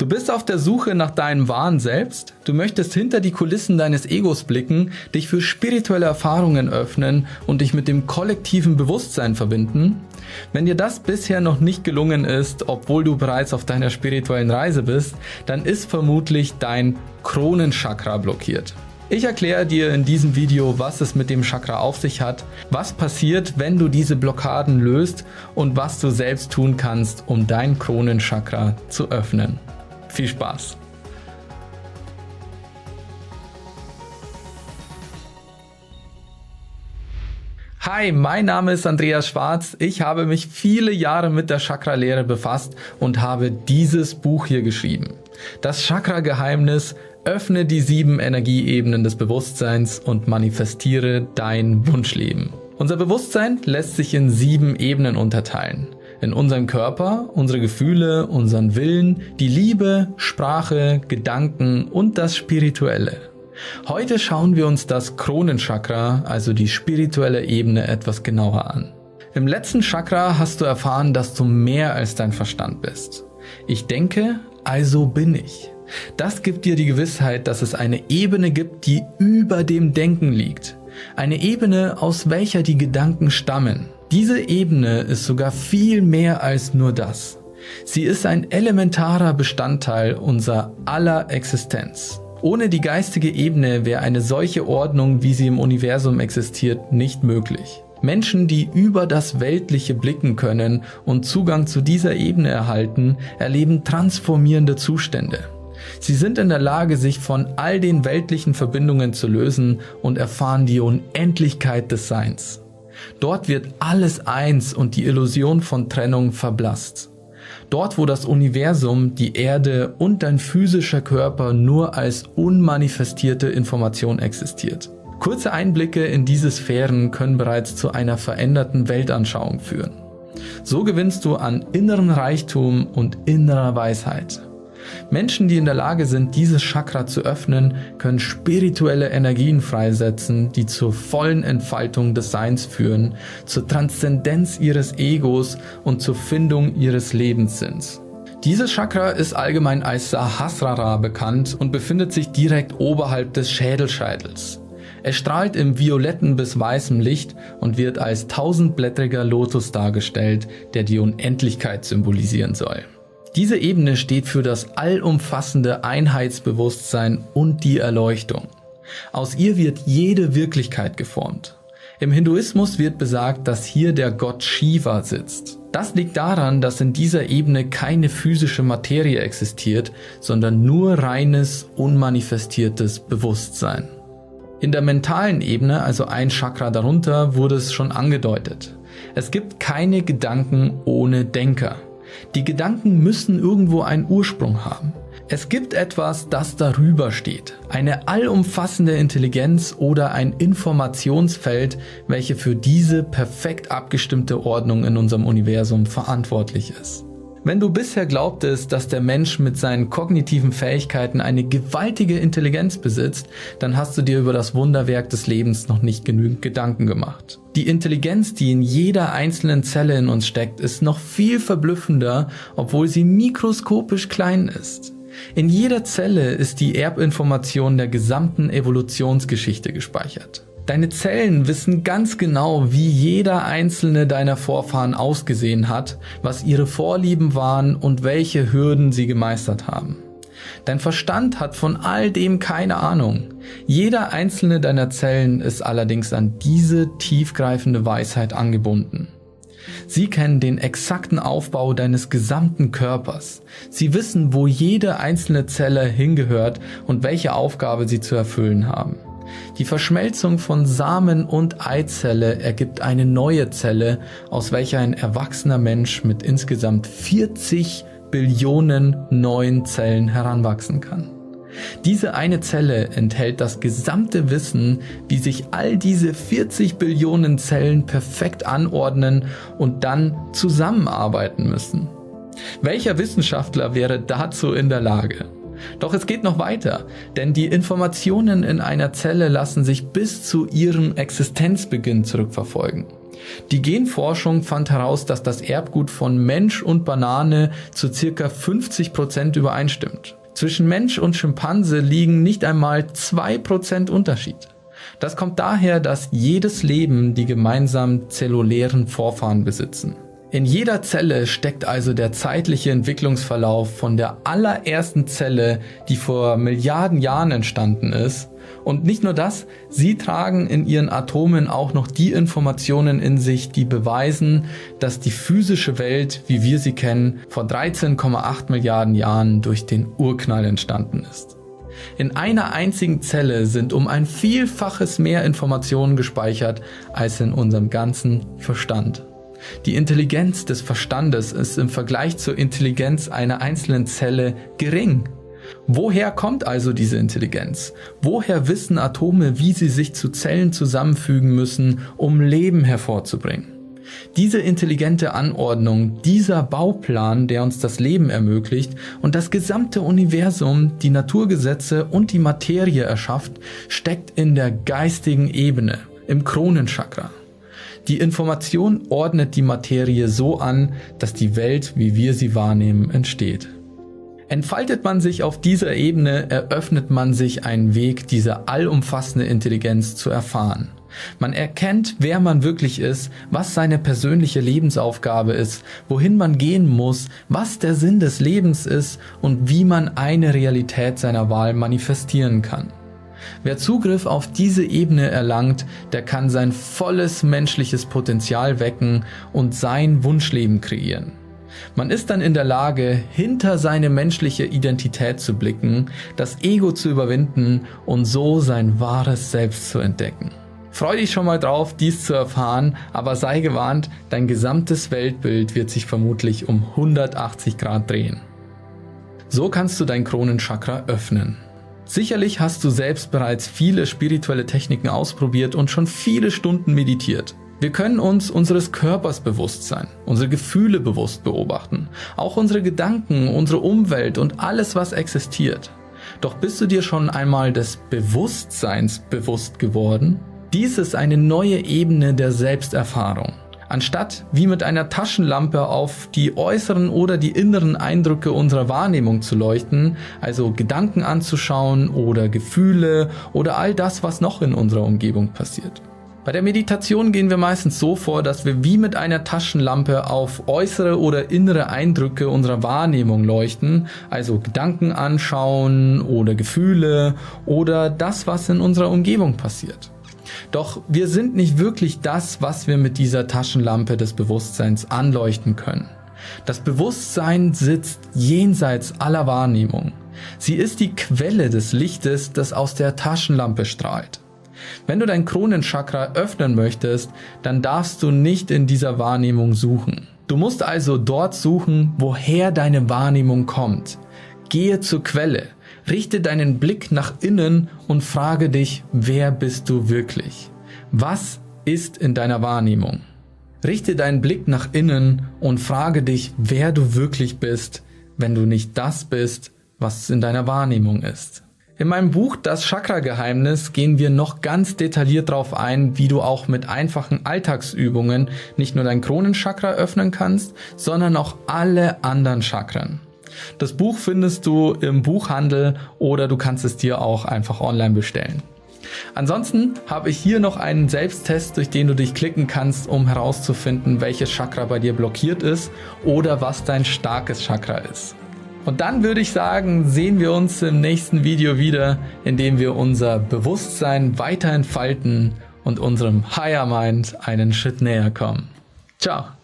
Du bist auf der Suche nach deinem wahren Selbst, du möchtest hinter die Kulissen deines Egos blicken, dich für spirituelle Erfahrungen öffnen und dich mit dem kollektiven Bewusstsein verbinden. Wenn dir das bisher noch nicht gelungen ist, obwohl du bereits auf deiner spirituellen Reise bist, dann ist vermutlich dein Kronenchakra blockiert. Ich erkläre dir in diesem Video, was es mit dem Chakra auf sich hat, was passiert, wenn du diese Blockaden löst und was du selbst tun kannst, um dein Kronenchakra zu öffnen. Viel Spaß! Hi, mein Name ist Andreas Schwarz. Ich habe mich viele Jahre mit der Chakra-Lehre befasst und habe dieses Buch hier geschrieben. Das Chakra-Geheimnis Öffne die sieben Energieebenen des Bewusstseins und manifestiere dein Wunschleben. Unser Bewusstsein lässt sich in sieben Ebenen unterteilen in unserem Körper, unsere Gefühle, unseren Willen, die Liebe, Sprache, Gedanken und das Spirituelle. Heute schauen wir uns das Kronenchakra, also die spirituelle Ebene, etwas genauer an. Im letzten Chakra hast du erfahren, dass du mehr als dein Verstand bist. Ich denke, also bin ich. Das gibt dir die Gewissheit, dass es eine Ebene gibt, die über dem Denken liegt. Eine Ebene, aus welcher die Gedanken stammen. Diese Ebene ist sogar viel mehr als nur das. Sie ist ein elementarer Bestandteil unserer aller Existenz. Ohne die geistige Ebene wäre eine solche Ordnung, wie sie im Universum existiert, nicht möglich. Menschen, die über das Weltliche blicken können und Zugang zu dieser Ebene erhalten, erleben transformierende Zustände. Sie sind in der Lage, sich von all den weltlichen Verbindungen zu lösen und erfahren die Unendlichkeit des Seins. Dort wird alles eins und die Illusion von Trennung verblasst. Dort, wo das Universum, die Erde und dein physischer Körper nur als unmanifestierte Information existiert. Kurze Einblicke in diese Sphären können bereits zu einer veränderten Weltanschauung führen. So gewinnst du an inneren Reichtum und innerer Weisheit. Menschen, die in der Lage sind, dieses Chakra zu öffnen, können spirituelle Energien freisetzen, die zur vollen Entfaltung des Seins führen, zur Transzendenz ihres Egos und zur Findung ihres Lebenssinns. Dieses Chakra ist allgemein als Sahasrara bekannt und befindet sich direkt oberhalb des Schädelscheitels. Es strahlt im violetten bis weißen Licht und wird als tausendblättriger Lotus dargestellt, der die Unendlichkeit symbolisieren soll. Diese Ebene steht für das allumfassende Einheitsbewusstsein und die Erleuchtung. Aus ihr wird jede Wirklichkeit geformt. Im Hinduismus wird besagt, dass hier der Gott Shiva sitzt. Das liegt daran, dass in dieser Ebene keine physische Materie existiert, sondern nur reines, unmanifestiertes Bewusstsein. In der mentalen Ebene, also ein Chakra darunter, wurde es schon angedeutet. Es gibt keine Gedanken ohne Denker. Die Gedanken müssen irgendwo einen Ursprung haben. Es gibt etwas, das darüber steht. Eine allumfassende Intelligenz oder ein Informationsfeld, welche für diese perfekt abgestimmte Ordnung in unserem Universum verantwortlich ist. Wenn du bisher glaubtest, dass der Mensch mit seinen kognitiven Fähigkeiten eine gewaltige Intelligenz besitzt, dann hast du dir über das Wunderwerk des Lebens noch nicht genügend Gedanken gemacht. Die Intelligenz, die in jeder einzelnen Zelle in uns steckt, ist noch viel verblüffender, obwohl sie mikroskopisch klein ist. In jeder Zelle ist die Erbinformation der gesamten Evolutionsgeschichte gespeichert. Deine Zellen wissen ganz genau, wie jeder einzelne deiner Vorfahren ausgesehen hat, was ihre Vorlieben waren und welche Hürden sie gemeistert haben. Dein Verstand hat von all dem keine Ahnung. Jeder einzelne deiner Zellen ist allerdings an diese tiefgreifende Weisheit angebunden. Sie kennen den exakten Aufbau deines gesamten Körpers. Sie wissen, wo jede einzelne Zelle hingehört und welche Aufgabe sie zu erfüllen haben. Die Verschmelzung von Samen und Eizelle ergibt eine neue Zelle, aus welcher ein erwachsener Mensch mit insgesamt 40 Billionen neuen Zellen heranwachsen kann. Diese eine Zelle enthält das gesamte Wissen, wie sich all diese 40 Billionen Zellen perfekt anordnen und dann zusammenarbeiten müssen. Welcher Wissenschaftler wäre dazu in der Lage? Doch es geht noch weiter, denn die Informationen in einer Zelle lassen sich bis zu ihrem Existenzbeginn zurückverfolgen. Die Genforschung fand heraus, dass das Erbgut von Mensch und Banane zu circa 50 Prozent übereinstimmt. Zwischen Mensch und Schimpanse liegen nicht einmal 2% Unterschied. Das kommt daher, dass jedes Leben die gemeinsamen zellulären Vorfahren besitzen. In jeder Zelle steckt also der zeitliche Entwicklungsverlauf von der allerersten Zelle, die vor Milliarden Jahren entstanden ist. Und nicht nur das, sie tragen in ihren Atomen auch noch die Informationen in sich, die beweisen, dass die physische Welt, wie wir sie kennen, vor 13,8 Milliarden Jahren durch den Urknall entstanden ist. In einer einzigen Zelle sind um ein Vielfaches mehr Informationen gespeichert als in unserem ganzen Verstand. Die Intelligenz des Verstandes ist im Vergleich zur Intelligenz einer einzelnen Zelle gering. Woher kommt also diese Intelligenz? Woher wissen Atome, wie sie sich zu Zellen zusammenfügen müssen, um Leben hervorzubringen? Diese intelligente Anordnung, dieser Bauplan, der uns das Leben ermöglicht und das gesamte Universum, die Naturgesetze und die Materie erschafft, steckt in der geistigen Ebene, im Kronenchakra. Die Information ordnet die Materie so an, dass die Welt, wie wir sie wahrnehmen, entsteht. Entfaltet man sich auf dieser Ebene, eröffnet man sich einen Weg, diese allumfassende Intelligenz zu erfahren. Man erkennt, wer man wirklich ist, was seine persönliche Lebensaufgabe ist, wohin man gehen muss, was der Sinn des Lebens ist und wie man eine Realität seiner Wahl manifestieren kann. Wer Zugriff auf diese Ebene erlangt, der kann sein volles menschliches Potenzial wecken und sein Wunschleben kreieren. Man ist dann in der Lage, hinter seine menschliche Identität zu blicken, das Ego zu überwinden und so sein wahres Selbst zu entdecken. Freu dich schon mal drauf, dies zu erfahren, aber sei gewarnt, dein gesamtes Weltbild wird sich vermutlich um 180 Grad drehen. So kannst du dein Kronenchakra öffnen. Sicherlich hast du selbst bereits viele spirituelle Techniken ausprobiert und schon viele Stunden meditiert. Wir können uns unseres Körpers bewusst sein, unsere Gefühle bewusst beobachten, auch unsere Gedanken, unsere Umwelt und alles, was existiert. Doch bist du dir schon einmal des Bewusstseins bewusst geworden? Dies ist eine neue Ebene der Selbsterfahrung. Anstatt wie mit einer Taschenlampe auf die äußeren oder die inneren Eindrücke unserer Wahrnehmung zu leuchten, also Gedanken anzuschauen oder Gefühle oder all das, was noch in unserer Umgebung passiert. Bei der Meditation gehen wir meistens so vor, dass wir wie mit einer Taschenlampe auf äußere oder innere Eindrücke unserer Wahrnehmung leuchten, also Gedanken anschauen oder Gefühle oder das, was in unserer Umgebung passiert. Doch wir sind nicht wirklich das, was wir mit dieser Taschenlampe des Bewusstseins anleuchten können. Das Bewusstsein sitzt jenseits aller Wahrnehmung. Sie ist die Quelle des Lichtes, das aus der Taschenlampe strahlt. Wenn du dein Kronenchakra öffnen möchtest, dann darfst du nicht in dieser Wahrnehmung suchen. Du musst also dort suchen, woher deine Wahrnehmung kommt. Gehe zur Quelle. Richte deinen Blick nach innen und frage dich, wer bist du wirklich? Was ist in deiner Wahrnehmung? Richte deinen Blick nach innen und frage dich, wer du wirklich bist, wenn du nicht das bist, was in deiner Wahrnehmung ist. In meinem Buch Das Chakra-Geheimnis gehen wir noch ganz detailliert darauf ein, wie du auch mit einfachen Alltagsübungen nicht nur dein Kronenchakra öffnen kannst, sondern auch alle anderen Chakren. Das Buch findest du im Buchhandel oder du kannst es dir auch einfach online bestellen. Ansonsten habe ich hier noch einen Selbsttest, durch den du dich klicken kannst, um herauszufinden, welches Chakra bei dir blockiert ist oder was dein starkes Chakra ist. Und dann würde ich sagen, sehen wir uns im nächsten Video wieder, in dem wir unser Bewusstsein weiter entfalten und unserem Higher Mind einen Schritt näher kommen. Ciao!